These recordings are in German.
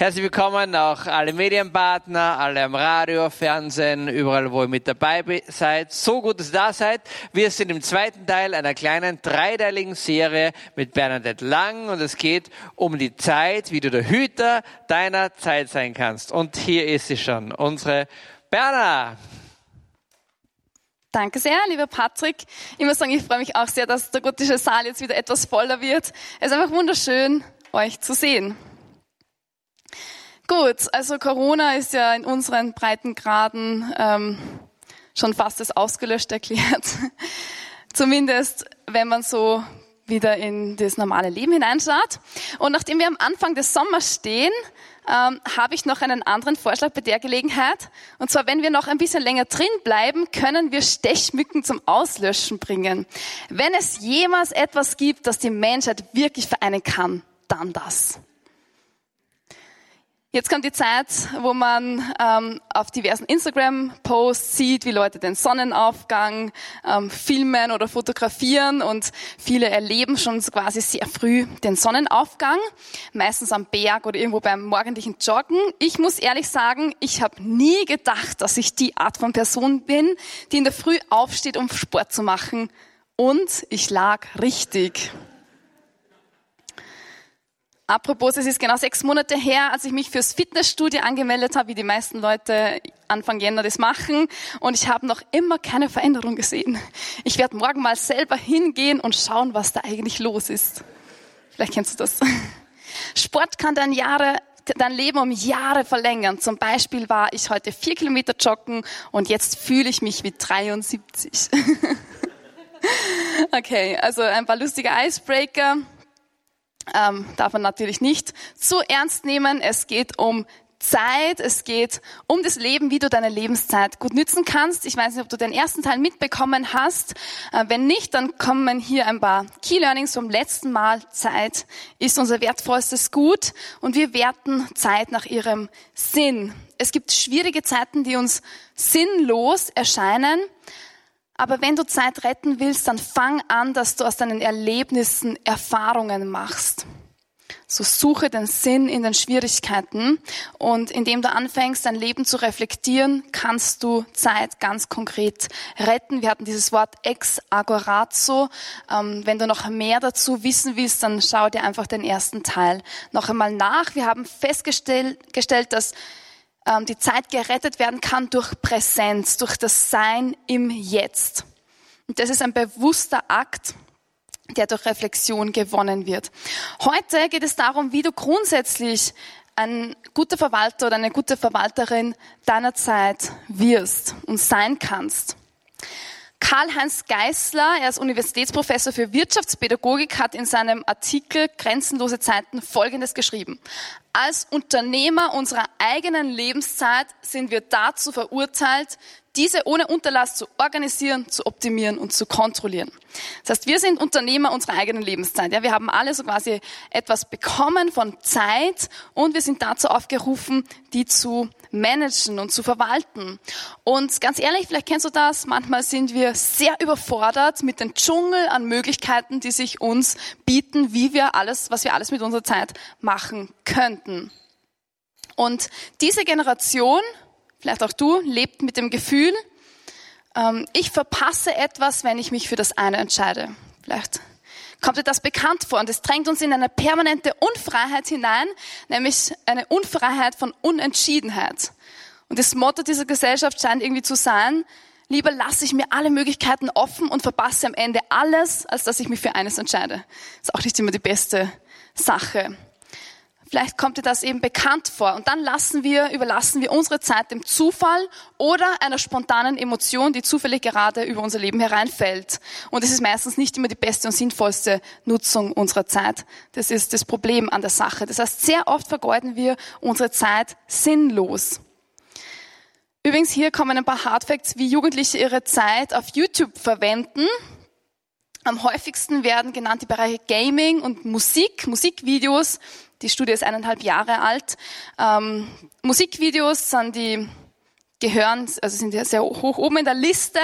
Herzlich willkommen auch alle Medienpartner, alle am Radio, Fernsehen, überall, wo ihr mit dabei seid. So gut, dass ihr da seid. Wir sind im zweiten Teil einer kleinen dreiteiligen Serie mit Bernadette Lang und es geht um die Zeit, wie du der Hüter deiner Zeit sein kannst. Und hier ist sie schon, unsere Berna. Danke sehr, lieber Patrick. Ich muss sagen, ich freue mich auch sehr, dass der gotische Saal jetzt wieder etwas voller wird. Es ist einfach wunderschön, euch zu sehen. Gut, also Corona ist ja in unseren Breitengraden ähm, schon fast als ausgelöscht erklärt. Zumindest, wenn man so wieder in das normale Leben hineinschaut. Und nachdem wir am Anfang des Sommers stehen, ähm, habe ich noch einen anderen Vorschlag bei der Gelegenheit. Und zwar, wenn wir noch ein bisschen länger drin bleiben, können wir Stechmücken zum Auslöschen bringen. Wenn es jemals etwas gibt, das die Menschheit wirklich vereinen kann, dann das. Jetzt kommt die Zeit, wo man ähm, auf diversen Instagram-Posts sieht, wie Leute den Sonnenaufgang ähm, filmen oder fotografieren und viele erleben schon quasi sehr früh den Sonnenaufgang, meistens am Berg oder irgendwo beim morgendlichen Joggen. Ich muss ehrlich sagen, ich habe nie gedacht, dass ich die Art von Person bin, die in der Früh aufsteht, um Sport zu machen. Und ich lag richtig. Apropos, es ist genau sechs Monate her, als ich mich fürs Fitnessstudio angemeldet habe, wie die meisten Leute Anfang Jänner das machen. Und ich habe noch immer keine Veränderung gesehen. Ich werde morgen mal selber hingehen und schauen, was da eigentlich los ist. Vielleicht kennst du das. Sport kann dein Jahre dein Leben um Jahre verlängern. Zum Beispiel war ich heute vier Kilometer joggen und jetzt fühle ich mich wie 73. okay, also ein paar lustige Icebreaker ähm, darf man natürlich nicht zu ernst nehmen. Es geht um Zeit, es geht um das Leben, wie du deine Lebenszeit gut nützen kannst. Ich weiß nicht, ob du den ersten Teil mitbekommen hast. Äh, wenn nicht, dann kommen hier ein paar Key Learnings vom letzten Mal. Zeit ist unser wertvollstes Gut und wir werten Zeit nach ihrem Sinn. Es gibt schwierige Zeiten, die uns sinnlos erscheinen. Aber wenn du Zeit retten willst, dann fang an, dass du aus deinen Erlebnissen Erfahrungen machst. So suche den Sinn in den Schwierigkeiten und indem du anfängst, dein Leben zu reflektieren, kannst du Zeit ganz konkret retten. Wir hatten dieses Wort ex agorazo. Ähm, wenn du noch mehr dazu wissen willst, dann schau dir einfach den ersten Teil noch einmal nach. Wir haben festgestellt, dass die Zeit gerettet werden kann durch Präsenz, durch das Sein im Jetzt. Und das ist ein bewusster Akt, der durch Reflexion gewonnen wird. Heute geht es darum, wie du grundsätzlich ein guter Verwalter oder eine gute Verwalterin deiner Zeit wirst und sein kannst. Karl-Heinz Geißler, er ist Universitätsprofessor für Wirtschaftspädagogik, hat in seinem Artikel Grenzenlose Zeiten Folgendes geschrieben. Als Unternehmer unserer eigenen Lebenszeit sind wir dazu verurteilt, diese ohne Unterlass zu organisieren, zu optimieren und zu kontrollieren. Das heißt, wir sind Unternehmer unserer eigenen Lebenszeit. Ja, wir haben alle so quasi etwas bekommen von Zeit und wir sind dazu aufgerufen, die zu managen und zu verwalten. Und ganz ehrlich, vielleicht kennst du das, manchmal sind wir sehr überfordert mit dem Dschungel an Möglichkeiten, die sich uns bieten, wie wir alles, was wir alles mit unserer Zeit machen könnten. Und diese Generation vielleicht auch du, lebt mit dem Gefühl, ähm, ich verpasse etwas, wenn ich mich für das eine entscheide. Vielleicht kommt dir das bekannt vor und es drängt uns in eine permanente Unfreiheit hinein, nämlich eine Unfreiheit von Unentschiedenheit. Und das Motto dieser Gesellschaft scheint irgendwie zu sein, lieber lasse ich mir alle Möglichkeiten offen und verpasse am Ende alles, als dass ich mich für eines entscheide. Ist auch nicht immer die beste Sache. Vielleicht kommt dir das eben bekannt vor. Und dann lassen wir, überlassen wir unsere Zeit dem Zufall oder einer spontanen Emotion, die zufällig gerade über unser Leben hereinfällt. Und es ist meistens nicht immer die beste und sinnvollste Nutzung unserer Zeit. Das ist das Problem an der Sache. Das heißt, sehr oft vergeuden wir unsere Zeit sinnlos. Übrigens, hier kommen ein paar Hardfacts, wie Jugendliche ihre Zeit auf YouTube verwenden. Am häufigsten werden genannt die Bereiche Gaming und Musik, Musikvideos. Die Studie ist eineinhalb Jahre alt. Ähm, Musikvideos sind die, gehören, also sind ja sehr hoch oben in der Liste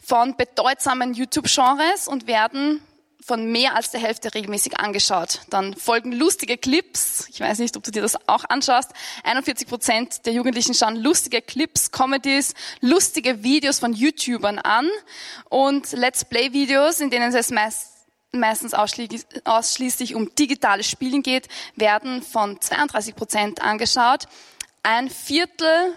von bedeutsamen YouTube-Genres und werden von mehr als der Hälfte regelmäßig angeschaut. Dann folgen lustige Clips. Ich weiß nicht, ob du dir das auch anschaust. 41 Prozent der Jugendlichen schauen lustige Clips, Comedies, lustige Videos von YouTubern an und Let's Play Videos, in denen es meist meistens ausschließlich um digitales Spielen geht, werden von 32 Prozent angeschaut. Ein Viertel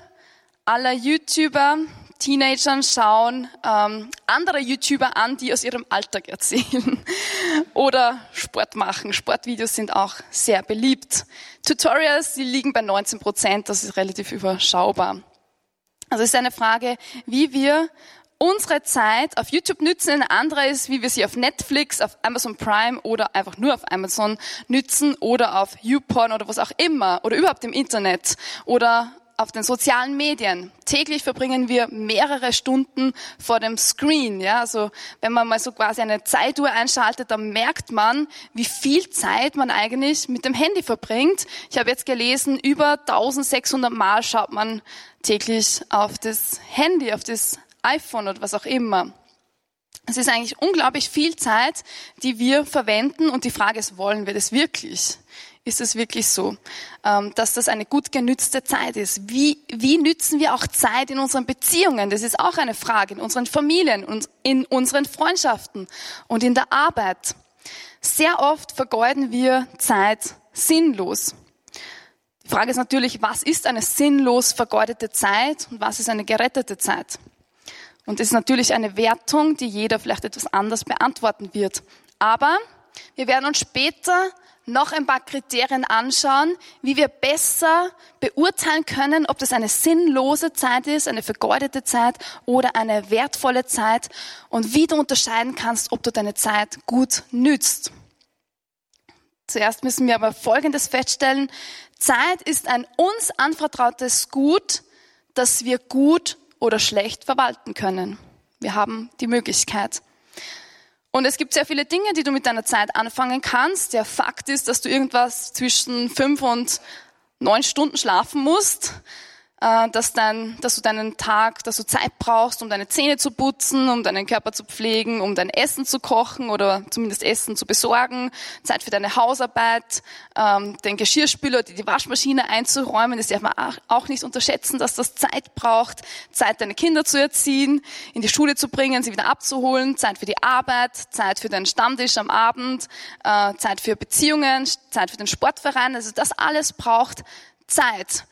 aller YouTuber Teenagern schauen ähm, andere YouTuber an, die aus ihrem Alltag erzählen oder Sport machen. Sportvideos sind auch sehr beliebt. Tutorials, die liegen bei 19 Prozent, das ist relativ überschaubar. Also es ist eine Frage, wie wir unsere Zeit auf YouTube nützen. Eine andere ist, wie wir sie auf Netflix, auf Amazon Prime oder einfach nur auf Amazon nützen oder auf YouPorn oder was auch immer oder überhaupt im Internet oder auf den sozialen Medien. Täglich verbringen wir mehrere Stunden vor dem Screen. Ja, also wenn man mal so quasi eine Zeituhr einschaltet, dann merkt man, wie viel Zeit man eigentlich mit dem Handy verbringt. Ich habe jetzt gelesen, über 1600 Mal schaut man täglich auf das Handy, auf das iPhone oder was auch immer. Es ist eigentlich unglaublich viel Zeit, die wir verwenden und die Frage ist, wollen wir das wirklich? Ist es wirklich so, ähm, dass das eine gut genützte Zeit ist? Wie, wie nützen wir auch Zeit in unseren Beziehungen? Das ist auch eine Frage in unseren Familien und in unseren Freundschaften und in der Arbeit. Sehr oft vergeuden wir Zeit sinnlos. Die Frage ist natürlich, was ist eine sinnlos vergeudete Zeit und was ist eine gerettete Zeit? Und das ist natürlich eine Wertung, die jeder vielleicht etwas anders beantworten wird. Aber wir werden uns später noch ein paar Kriterien anschauen, wie wir besser beurteilen können, ob das eine sinnlose Zeit ist, eine vergeudete Zeit oder eine wertvolle Zeit und wie du unterscheiden kannst, ob du deine Zeit gut nützt. Zuerst müssen wir aber Folgendes feststellen. Zeit ist ein uns anvertrautes Gut, das wir gut oder schlecht verwalten können. Wir haben die Möglichkeit. Und es gibt sehr viele Dinge, die du mit deiner Zeit anfangen kannst. Der Fakt ist, dass du irgendwas zwischen fünf und neun Stunden schlafen musst. Äh, dass, dein, dass du deinen Tag, dass du Zeit brauchst, um deine Zähne zu putzen, um deinen Körper zu pflegen, um dein Essen zu kochen oder zumindest Essen zu besorgen, Zeit für deine Hausarbeit, ähm, den Geschirrspüler, die, die Waschmaschine einzuräumen. Das darf man auch nicht unterschätzen, dass das Zeit braucht, Zeit deine Kinder zu erziehen, in die Schule zu bringen, sie wieder abzuholen, Zeit für die Arbeit, Zeit für deinen Stammtisch am Abend, äh, Zeit für Beziehungen, Zeit für den Sportverein. Also das alles braucht Zeit.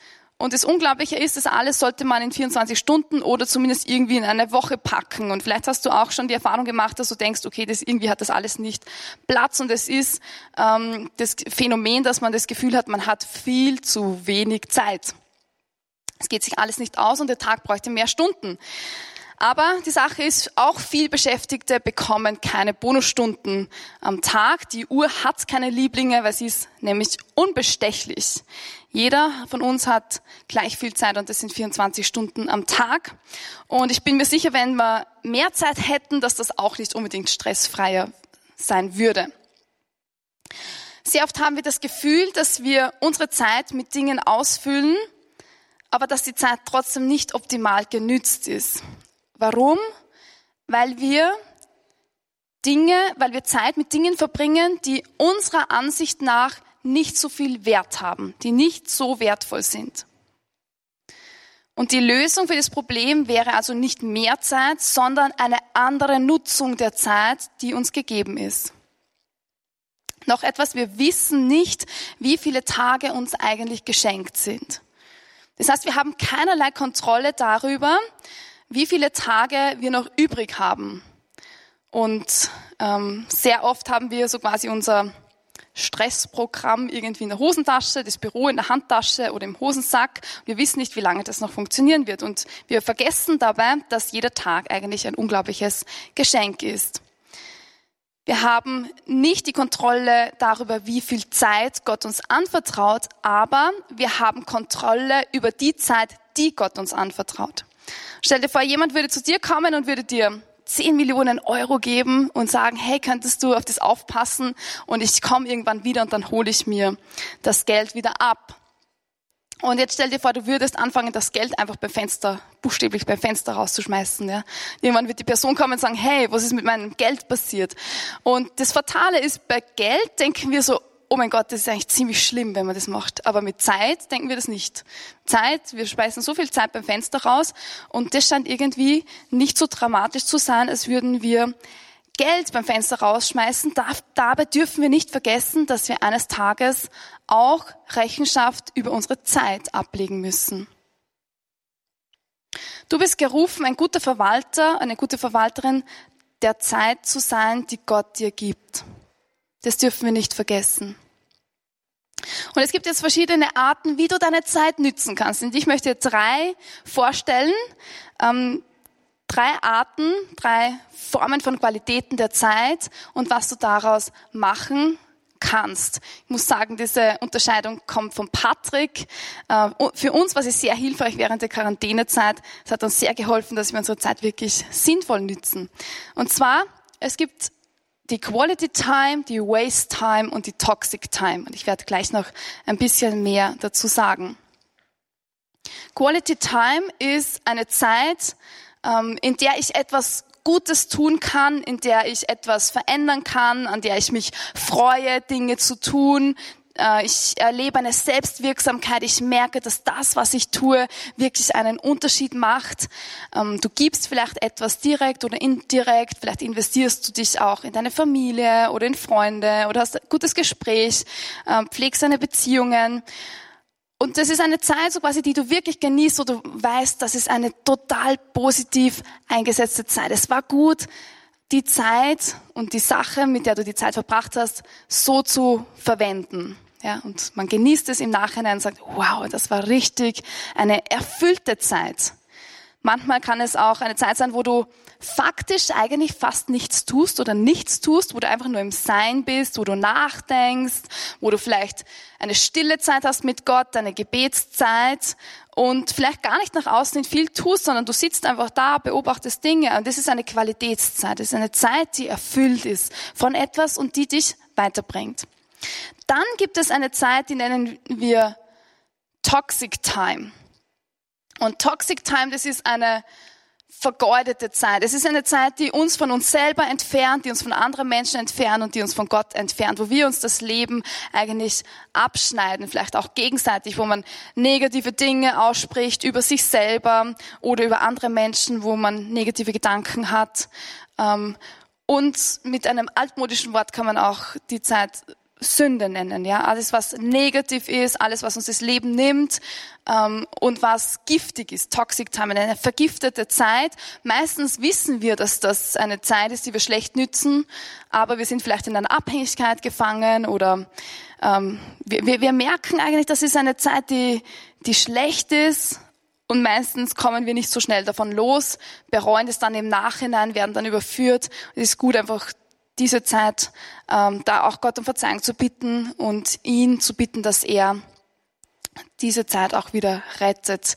Und das Unglaubliche ist, das alles sollte man in 24 Stunden oder zumindest irgendwie in eine Woche packen. Und vielleicht hast du auch schon die Erfahrung gemacht, dass du denkst, okay, das irgendwie hat das alles nicht Platz. Und es ist ähm, das Phänomen, dass man das Gefühl hat, man hat viel zu wenig Zeit. Es geht sich alles nicht aus und der Tag bräuchte mehr Stunden. Aber die Sache ist, auch viel Beschäftigte bekommen keine Bonusstunden am Tag. Die Uhr hat keine Lieblinge, weil sie ist nämlich unbestechlich. Jeder von uns hat gleich viel Zeit und das sind 24 Stunden am Tag. Und ich bin mir sicher, wenn wir mehr Zeit hätten, dass das auch nicht unbedingt stressfreier sein würde. Sehr oft haben wir das Gefühl, dass wir unsere Zeit mit Dingen ausfüllen, aber dass die Zeit trotzdem nicht optimal genützt ist. Warum? Weil wir Dinge, weil wir Zeit mit Dingen verbringen, die unserer Ansicht nach nicht so viel Wert haben, die nicht so wertvoll sind. Und die Lösung für das Problem wäre also nicht mehr Zeit, sondern eine andere Nutzung der Zeit, die uns gegeben ist. Noch etwas, wir wissen nicht, wie viele Tage uns eigentlich geschenkt sind. Das heißt, wir haben keinerlei Kontrolle darüber, wie viele Tage wir noch übrig haben. Und ähm, sehr oft haben wir so quasi unser Stressprogramm irgendwie in der Hosentasche, das Büro in der Handtasche oder im Hosensack. Wir wissen nicht, wie lange das noch funktionieren wird. Und wir vergessen dabei, dass jeder Tag eigentlich ein unglaubliches Geschenk ist. Wir haben nicht die Kontrolle darüber, wie viel Zeit Gott uns anvertraut, aber wir haben Kontrolle über die Zeit, die Gott uns anvertraut. Stell dir vor, jemand würde zu dir kommen und würde dir 10 Millionen Euro geben und sagen, hey, könntest du auf das aufpassen und ich komme irgendwann wieder und dann hole ich mir das Geld wieder ab. Und jetzt stell dir vor, du würdest anfangen, das Geld einfach beim Fenster, buchstäblich beim Fenster rauszuschmeißen. Ja. Irgendwann wird die Person kommen und sagen, hey, was ist mit meinem Geld passiert? Und das Fatale ist, bei Geld denken wir so, oh mein Gott, das ist eigentlich ziemlich schlimm, wenn man das macht. Aber mit Zeit denken wir das nicht. Zeit, wir speisen so viel Zeit beim Fenster raus und das scheint irgendwie nicht so dramatisch zu sein, als würden wir Geld beim Fenster rausschmeißen. Dabei dürfen wir nicht vergessen, dass wir eines Tages auch Rechenschaft über unsere Zeit ablegen müssen. Du bist gerufen, ein guter Verwalter, eine gute Verwalterin der Zeit zu sein, die Gott dir gibt. Das dürfen wir nicht vergessen. Und es gibt jetzt verschiedene Arten, wie du deine Zeit nützen kannst. Und ich möchte drei vorstellen. Ähm, drei Arten, drei Formen von Qualitäten der Zeit und was du daraus machen kannst. Ich muss sagen, diese Unterscheidung kommt von Patrick. Äh, für uns war sie sehr hilfreich während der Quarantänezeit. Es hat uns sehr geholfen, dass wir unsere Zeit wirklich sinnvoll nützen. Und zwar, es gibt die Quality Time, die Waste Time und die Toxic Time. Und ich werde gleich noch ein bisschen mehr dazu sagen. Quality Time ist eine Zeit, ähm, in der ich etwas Gutes tun kann, in der ich etwas verändern kann, an der ich mich freue, Dinge zu tun. Äh, ich erlebe eine Selbstwirksamkeit. Ich merke, dass das, was ich tue, wirklich einen Unterschied macht. Ähm, du gibst vielleicht etwas direkt oder indirekt. Vielleicht investierst du dich auch in deine Familie oder in Freunde oder hast ein gutes Gespräch, ähm, pflegst deine Beziehungen. Und das ist eine Zeit, so quasi, die du wirklich genießt, wo du weißt, das ist eine total positiv eingesetzte Zeit. Es war gut, die Zeit und die Sache, mit der du die Zeit verbracht hast, so zu verwenden. Ja, und man genießt es im Nachhinein und sagt, wow, das war richtig eine erfüllte Zeit. Manchmal kann es auch eine Zeit sein, wo du faktisch eigentlich fast nichts tust oder nichts tust, wo du einfach nur im Sein bist, wo du nachdenkst, wo du vielleicht eine stille Zeit hast mit Gott, eine Gebetszeit und vielleicht gar nicht nach außen hin viel tust, sondern du sitzt einfach da, beobachtest Dinge und das ist eine Qualitätszeit. Das ist eine Zeit, die erfüllt ist von etwas und die dich weiterbringt. Dann gibt es eine Zeit, die nennen wir Toxic Time. Und Toxic Time, das ist eine vergeudete Zeit. Es ist eine Zeit, die uns von uns selber entfernt, die uns von anderen Menschen entfernt und die uns von Gott entfernt, wo wir uns das Leben eigentlich abschneiden, vielleicht auch gegenseitig, wo man negative Dinge ausspricht über sich selber oder über andere Menschen, wo man negative Gedanken hat. Ähm, und mit einem altmodischen Wort kann man auch die Zeit Sünde nennen, ja, alles was negativ ist, alles was uns das Leben nimmt ähm, und was giftig ist, toxic time, eine vergiftete Zeit. Meistens wissen wir, dass das eine Zeit ist, die wir schlecht nützen, aber wir sind vielleicht in einer Abhängigkeit gefangen oder ähm, wir, wir merken eigentlich, das ist eine Zeit, die die schlecht ist und meistens kommen wir nicht so schnell davon los, bereuen es dann im Nachhinein, werden dann überführt. Es ist gut, einfach diese Zeit ähm, da auch Gott um Verzeihung zu bitten und ihn zu bitten, dass er diese Zeit auch wieder rettet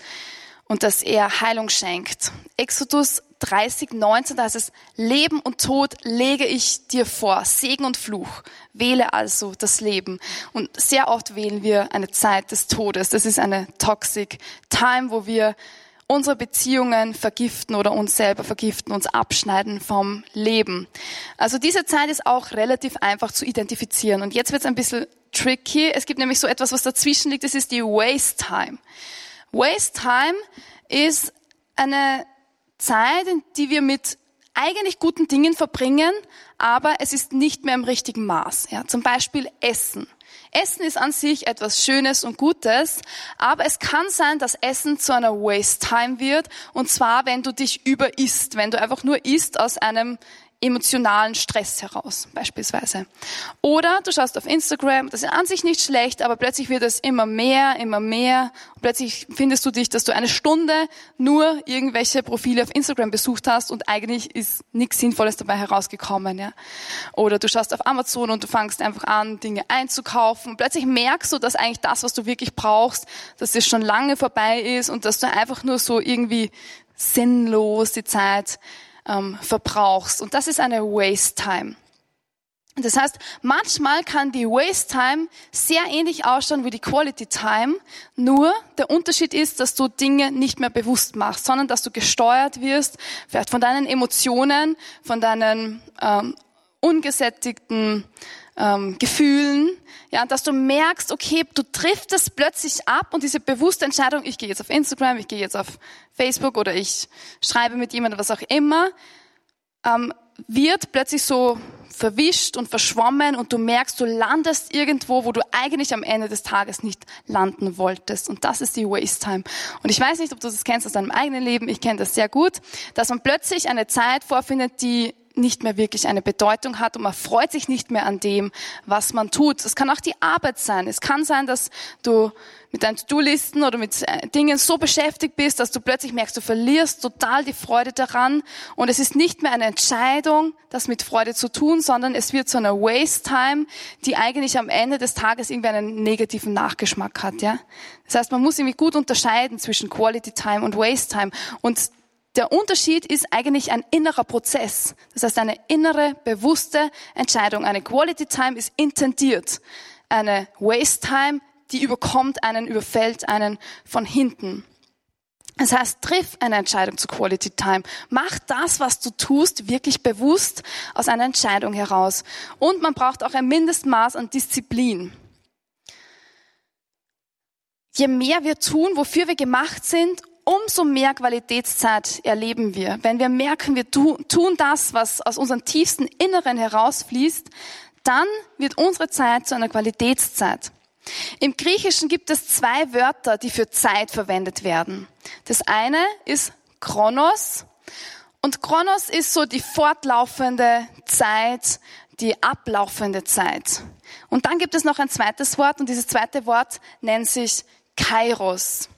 und dass er Heilung schenkt. Exodus 30, 19, da heißt es, Leben und Tod lege ich dir vor, Segen und Fluch. Wähle also das Leben. Und sehr oft wählen wir eine Zeit des Todes. Das ist eine toxic time, wo wir unsere Beziehungen vergiften oder uns selber vergiften, uns abschneiden vom Leben. Also diese Zeit ist auch relativ einfach zu identifizieren. Und jetzt wird es ein bisschen tricky. Es gibt nämlich so etwas, was dazwischen liegt. Das ist die Waste Time. Waste Time ist eine Zeit, die wir mit eigentlich guten Dingen verbringen, aber es ist nicht mehr im richtigen Maß. Ja, zum Beispiel Essen. Essen ist an sich etwas Schönes und Gutes, aber es kann sein, dass Essen zu einer Waste Time wird, und zwar, wenn du dich überisst, wenn du einfach nur isst aus einem emotionalen Stress heraus, beispielsweise. Oder du schaust auf Instagram, das ist an sich nicht schlecht, aber plötzlich wird es immer mehr, immer mehr. Und plötzlich findest du dich, dass du eine Stunde nur irgendwelche Profile auf Instagram besucht hast und eigentlich ist nichts Sinnvolles dabei herausgekommen. Ja? Oder du schaust auf Amazon und du fangst einfach an, Dinge einzukaufen. Und plötzlich merkst du, dass eigentlich das, was du wirklich brauchst, dass es schon lange vorbei ist und dass du einfach nur so irgendwie sinnlos die Zeit ähm, verbrauchst. Und das ist eine Waste Time. Das heißt, manchmal kann die Waste Time sehr ähnlich ausschauen wie die Quality Time, nur der Unterschied ist, dass du Dinge nicht mehr bewusst machst, sondern dass du gesteuert wirst, vielleicht von deinen Emotionen, von deinen ähm, ungesättigten ähm, Gefühlen, ja, dass du merkst, okay, du triffst es plötzlich ab und diese bewusste Entscheidung, ich gehe jetzt auf Instagram, ich gehe jetzt auf Facebook oder ich schreibe mit jemandem, was auch immer, ähm, wird plötzlich so verwischt und verschwommen und du merkst, du landest irgendwo, wo du eigentlich am Ende des Tages nicht landen wolltest. Und das ist die Waste Time. Und ich weiß nicht, ob du das kennst aus deinem eigenen Leben. Ich kenne das sehr gut, dass man plötzlich eine Zeit vorfindet, die nicht mehr wirklich eine Bedeutung hat und man freut sich nicht mehr an dem, was man tut. Es kann auch die Arbeit sein. Es kann sein, dass du mit deinen To-Do-Listen oder mit äh, Dingen so beschäftigt bist, dass du plötzlich merkst, du verlierst total die Freude daran und es ist nicht mehr eine Entscheidung, das mit Freude zu tun, sondern es wird so eine Waste-Time, die eigentlich am Ende des Tages irgendwie einen negativen Nachgeschmack hat, ja. Das heißt, man muss irgendwie gut unterscheiden zwischen Quality Time und Waste Time und der Unterschied ist eigentlich ein innerer Prozess. Das heißt, eine innere, bewusste Entscheidung. Eine Quality Time ist intendiert. Eine Waste Time, die überkommt einen, überfällt einen von hinten. Das heißt, triff eine Entscheidung zu Quality Time. Mach das, was du tust, wirklich bewusst aus einer Entscheidung heraus. Und man braucht auch ein Mindestmaß an Disziplin. Je mehr wir tun, wofür wir gemacht sind, umso mehr Qualitätszeit erleben wir. Wenn wir merken, wir tun das, was aus unserem tiefsten Inneren herausfließt, dann wird unsere Zeit zu einer Qualitätszeit. Im Griechischen gibt es zwei Wörter, die für Zeit verwendet werden. Das eine ist Chronos und Chronos ist so die fortlaufende Zeit, die ablaufende Zeit. Und dann gibt es noch ein zweites Wort und dieses zweite Wort nennt sich Kairos.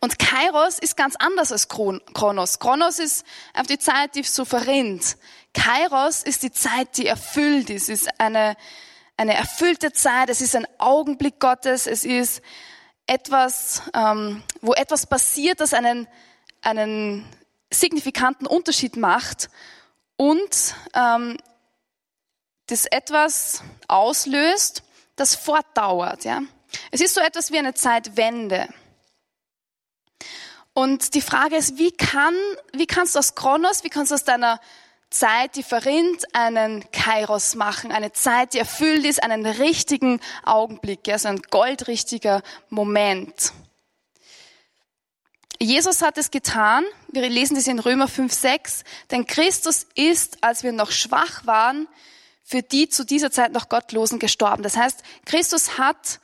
Und Kairos ist ganz anders als Kronos. Kronos ist auf die Zeit, die so verrinnt. Kairos ist die Zeit, die erfüllt ist. Es ist eine, eine erfüllte Zeit. Es ist ein Augenblick Gottes. Es ist etwas, ähm, wo etwas passiert, das einen, einen signifikanten Unterschied macht und ähm, das etwas auslöst, das fortdauert. Ja? Es ist so etwas wie eine Zeitwende. Und die Frage ist, wie kann, wie kannst du aus Kronos, wie kannst du aus deiner Zeit, die verrinnt, einen Kairos machen, eine Zeit, die erfüllt ist, einen richtigen Augenblick, also ein goldrichtiger Moment. Jesus hat es getan, wir lesen das in Römer 5, 6, denn Christus ist, als wir noch schwach waren, für die zu dieser Zeit noch Gottlosen gestorben. Das heißt, Christus hat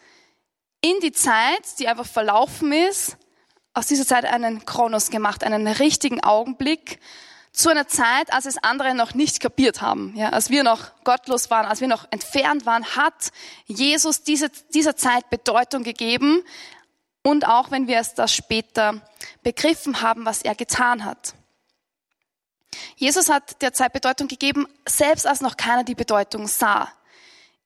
in die Zeit, die einfach verlaufen ist, aus dieser Zeit einen Kronos gemacht, einen richtigen Augenblick zu einer Zeit, als es andere noch nicht kapiert haben. Ja, als wir noch gottlos waren, als wir noch entfernt waren, hat Jesus diese, dieser Zeit Bedeutung gegeben. Und auch wenn wir es das später begriffen haben, was er getan hat. Jesus hat der Zeit Bedeutung gegeben, selbst als noch keiner die Bedeutung sah.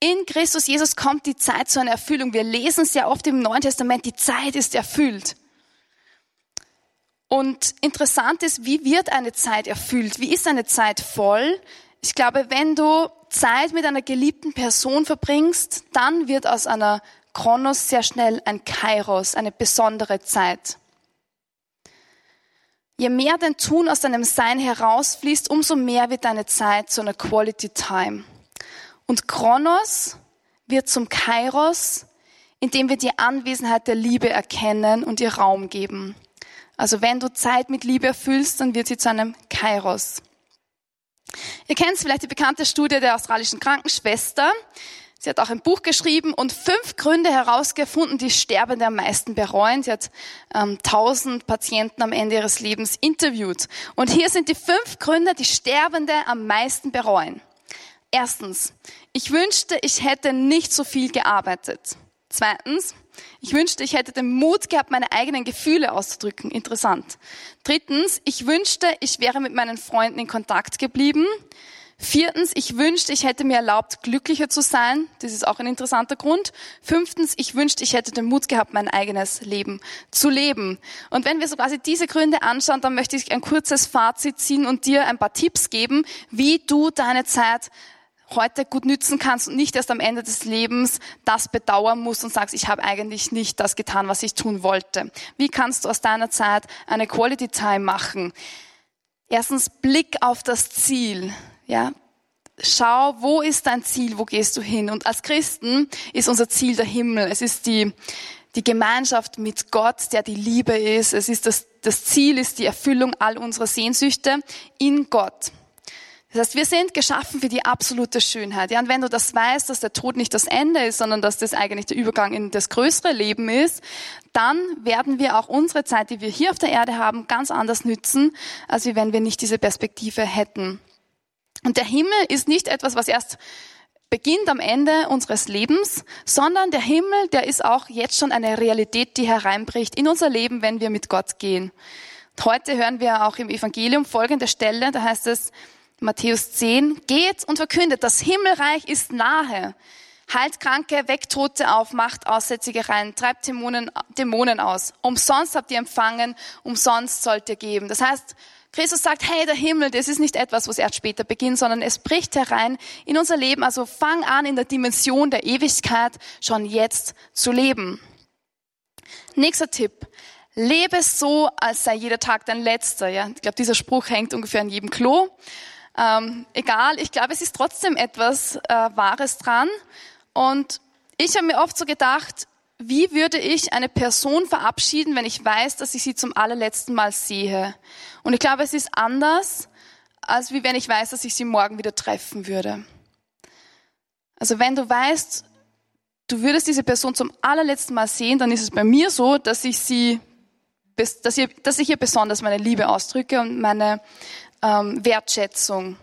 In Christus Jesus kommt die Zeit zu einer Erfüllung. Wir lesen sehr oft im Neuen Testament, die Zeit ist erfüllt. Und interessant ist, wie wird eine Zeit erfüllt? Wie ist eine Zeit voll? Ich glaube, wenn du Zeit mit einer geliebten Person verbringst, dann wird aus einer Kronos sehr schnell ein Kairos, eine besondere Zeit. Je mehr dein Tun aus deinem Sein herausfließt, umso mehr wird deine Zeit zu einer Quality Time. Und Kronos wird zum Kairos, indem wir die Anwesenheit der Liebe erkennen und ihr Raum geben. Also wenn du Zeit mit Liebe erfüllst, dann wird sie zu einem Kairos. Ihr kennt vielleicht die bekannte Studie der australischen Krankenschwester. Sie hat auch ein Buch geschrieben und fünf Gründe herausgefunden, die Sterbende am meisten bereuen. Sie hat ähm, tausend Patienten am Ende ihres Lebens interviewt. Und hier sind die fünf Gründe, die Sterbende am meisten bereuen. Erstens, ich wünschte, ich hätte nicht so viel gearbeitet. Zweitens, ich wünschte, ich hätte den Mut gehabt, meine eigenen Gefühle auszudrücken. Interessant. Drittens, ich wünschte, ich wäre mit meinen Freunden in Kontakt geblieben. Viertens, ich wünschte, ich hätte mir erlaubt, glücklicher zu sein. Das ist auch ein interessanter Grund. Fünftens, ich wünschte, ich hätte den Mut gehabt, mein eigenes Leben zu leben. Und wenn wir so quasi diese Gründe anschauen, dann möchte ich ein kurzes Fazit ziehen und dir ein paar Tipps geben, wie du deine Zeit heute gut nützen kannst und nicht erst am Ende des Lebens das bedauern musst und sagst, ich habe eigentlich nicht das getan, was ich tun wollte. Wie kannst du aus deiner Zeit eine Quality Time machen? Erstens Blick auf das Ziel. Ja, schau, wo ist dein Ziel, wo gehst du hin? Und als Christen ist unser Ziel der Himmel. Es ist die, die Gemeinschaft mit Gott, der die Liebe ist. Es ist das, das Ziel ist die Erfüllung all unserer Sehnsüchte in Gott. Das heißt, wir sind geschaffen für die absolute Schönheit. Ja, und wenn du das weißt, dass der Tod nicht das Ende ist, sondern dass das eigentlich der Übergang in das größere Leben ist, dann werden wir auch unsere Zeit, die wir hier auf der Erde haben, ganz anders nützen, als wenn wir nicht diese Perspektive hätten. Und der Himmel ist nicht etwas, was erst beginnt am Ende unseres Lebens, sondern der Himmel, der ist auch jetzt schon eine Realität, die hereinbricht in unser Leben, wenn wir mit Gott gehen. Und heute hören wir auch im Evangelium folgende Stelle, da heißt es, Matthäus 10, geht und verkündet, das Himmelreich ist nahe. Heilt Kranke, weckt Tote auf, macht Aussätzige rein, treibt Dämonen, Dämonen aus. Umsonst habt ihr empfangen, umsonst sollt ihr geben. Das heißt, Christus sagt, hey, der Himmel, das ist nicht etwas, was erst später beginnt, sondern es bricht herein in unser Leben. Also fang an, in der Dimension der Ewigkeit schon jetzt zu leben. Nächster Tipp. Lebe so, als sei jeder Tag dein letzter. Ja? Ich glaube, dieser Spruch hängt ungefähr an jedem Klo. Ähm, egal, ich glaube, es ist trotzdem etwas äh, Wahres dran. Und ich habe mir oft so gedacht, wie würde ich eine Person verabschieden, wenn ich weiß, dass ich sie zum allerletzten Mal sehe? Und ich glaube, es ist anders, als wie wenn ich weiß, dass ich sie morgen wieder treffen würde. Also wenn du weißt, du würdest diese Person zum allerletzten Mal sehen, dann ist es bei mir so, dass ich sie, dass ich, dass ich ihr besonders meine Liebe ausdrücke und meine ähm, Wertschätzung.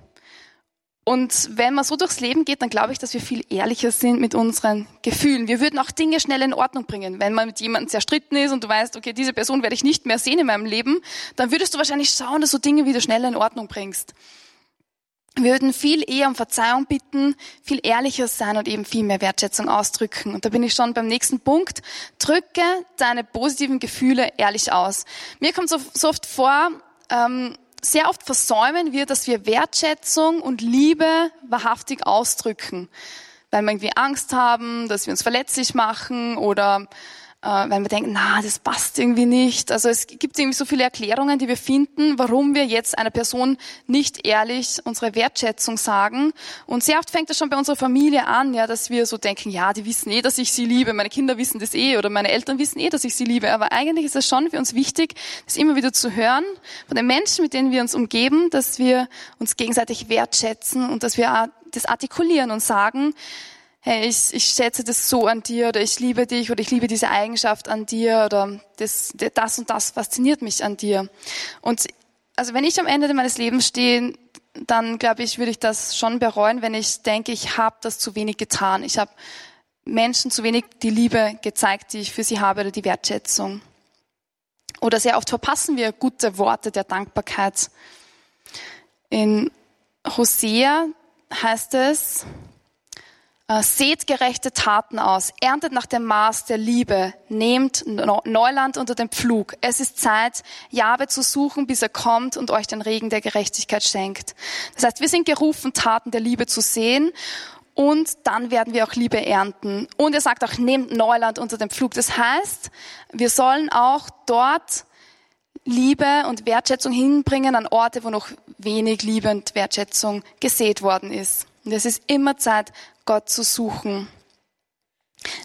Und wenn man so durchs Leben geht, dann glaube ich, dass wir viel ehrlicher sind mit unseren Gefühlen. Wir würden auch Dinge schnell in Ordnung bringen. Wenn man mit jemandem zerstritten ist und du weißt, okay, diese Person werde ich nicht mehr sehen in meinem Leben, dann würdest du wahrscheinlich schauen, dass du Dinge wieder schnell in Ordnung bringst. Wir würden viel eher um Verzeihung bitten, viel ehrlicher sein und eben viel mehr Wertschätzung ausdrücken. Und da bin ich schon beim nächsten Punkt. Drücke deine positiven Gefühle ehrlich aus. Mir kommt so, so oft vor, ähm, sehr oft versäumen wir, dass wir Wertschätzung und Liebe wahrhaftig ausdrücken, weil wir irgendwie Angst haben, dass wir uns verletzlich machen oder weil wir denken, na, das passt irgendwie nicht. Also es gibt irgendwie so viele Erklärungen, die wir finden, warum wir jetzt einer Person nicht ehrlich unsere Wertschätzung sagen. Und sehr oft fängt das schon bei unserer Familie an, ja, dass wir so denken, ja, die wissen eh, dass ich sie liebe, meine Kinder wissen das eh oder meine Eltern wissen eh, dass ich sie liebe. Aber eigentlich ist es schon für uns wichtig, das immer wieder zu hören von den Menschen, mit denen wir uns umgeben, dass wir uns gegenseitig wertschätzen und dass wir das artikulieren und sagen, hey, ich, ich schätze das so an dir oder ich liebe dich oder ich liebe diese Eigenschaft an dir oder das, das und das fasziniert mich an dir. Und also wenn ich am Ende meines Lebens stehe, dann glaube ich, würde ich das schon bereuen, wenn ich denke, ich habe das zu wenig getan. Ich habe Menschen zu wenig die Liebe gezeigt, die ich für sie habe oder die Wertschätzung. Oder sehr oft verpassen wir gute Worte der Dankbarkeit. In Hosea heißt es, seht gerechte Taten aus, erntet nach dem Maß der Liebe, nehmt Neuland unter den Pflug. Es ist Zeit, Jabe zu suchen, bis er kommt und euch den Regen der Gerechtigkeit schenkt. Das heißt, wir sind gerufen, Taten der Liebe zu sehen und dann werden wir auch Liebe ernten. Und er sagt auch, nehmt Neuland unter den Pflug. Das heißt, wir sollen auch dort Liebe und Wertschätzung hinbringen an Orte, wo noch wenig Liebe und Wertschätzung gesät worden ist. Und es ist immer Zeit, Gott zu suchen.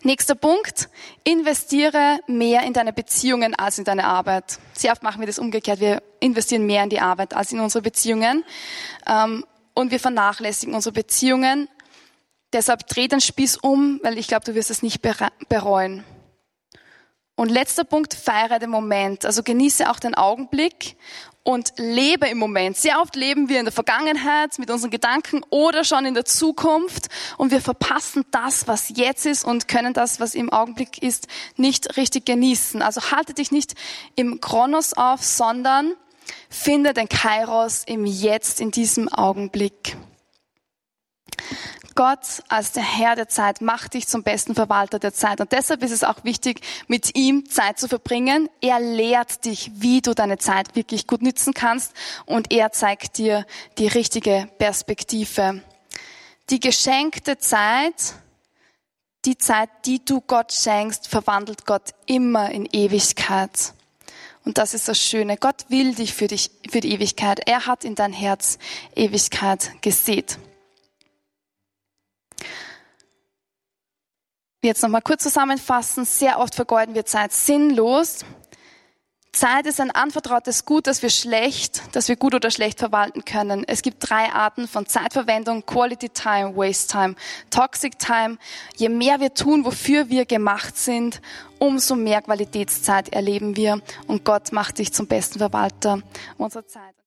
Nächster Punkt. Investiere mehr in deine Beziehungen als in deine Arbeit. Sehr oft machen wir das umgekehrt. Wir investieren mehr in die Arbeit als in unsere Beziehungen. Ähm, und wir vernachlässigen unsere Beziehungen. Deshalb dreh den Spieß um, weil ich glaube, du wirst es nicht bereuen. Und letzter Punkt, feiere den Moment. Also genieße auch den Augenblick und lebe im Moment. Sehr oft leben wir in der Vergangenheit mit unseren Gedanken oder schon in der Zukunft und wir verpassen das, was jetzt ist und können das, was im Augenblick ist, nicht richtig genießen. Also halte dich nicht im Chronos auf, sondern finde den Kairos im Jetzt, in diesem Augenblick. Gott als der Herr der Zeit macht dich zum besten Verwalter der Zeit. Und deshalb ist es auch wichtig, mit ihm Zeit zu verbringen. Er lehrt dich, wie du deine Zeit wirklich gut nützen kannst. Und er zeigt dir die richtige Perspektive. Die geschenkte Zeit, die Zeit, die du Gott schenkst, verwandelt Gott immer in Ewigkeit. Und das ist das Schöne. Gott will dich für, dich für die Ewigkeit. Er hat in dein Herz Ewigkeit gesät. Jetzt nochmal kurz zusammenfassen. Sehr oft vergeuden wir Zeit sinnlos. Zeit ist ein anvertrautes Gut, das wir schlecht, das wir gut oder schlecht verwalten können. Es gibt drei Arten von Zeitverwendung. Quality Time, Waste Time, Toxic Time. Je mehr wir tun, wofür wir gemacht sind, umso mehr Qualitätszeit erleben wir. Und Gott macht dich zum besten Verwalter unserer Zeit.